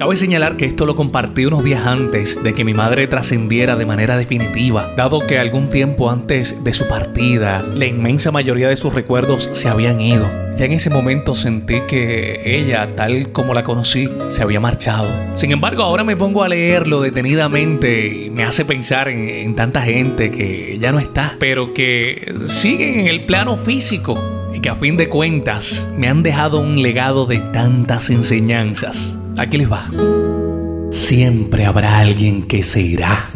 Cabe señalar que esto lo compartí unos días antes de que mi madre trascendiera de manera definitiva, dado que algún tiempo antes de su partida, la inmensa mayoría de sus recuerdos se habían ido. Ya en ese momento sentí que ella, tal como la conocí, se había marchado. Sin embargo, ahora me pongo a leerlo detenidamente y me hace pensar en, en tanta gente que ya no está, pero que siguen en el plano físico y que a fin de cuentas me han dejado un legado de tantas enseñanzas. Aquí les va. Siempre habrá alguien que se irá.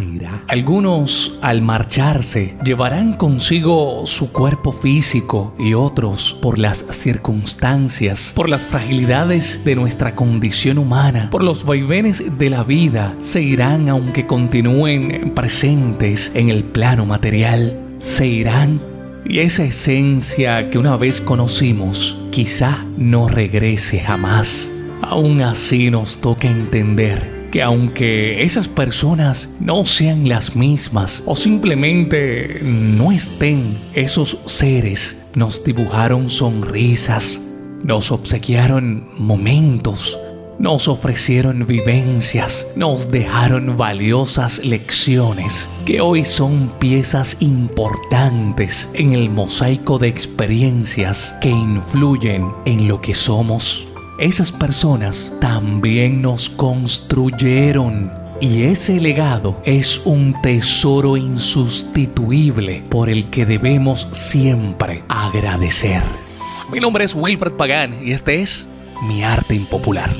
Algunos, al marcharse, llevarán consigo su cuerpo físico y otros, por las circunstancias, por las fragilidades de nuestra condición humana, por los vaivenes de la vida, se irán aunque continúen presentes en el plano material. Se irán y esa esencia que una vez conocimos quizá no regrese jamás. Aún así nos toca entender que aunque esas personas no sean las mismas o simplemente no estén, esos seres nos dibujaron sonrisas, nos obsequiaron momentos, nos ofrecieron vivencias, nos dejaron valiosas lecciones que hoy son piezas importantes en el mosaico de experiencias que influyen en lo que somos. Esas personas también nos construyeron y ese legado es un tesoro insustituible por el que debemos siempre agradecer. Mi nombre es Wilfred Pagán y este es Mi Arte Impopular.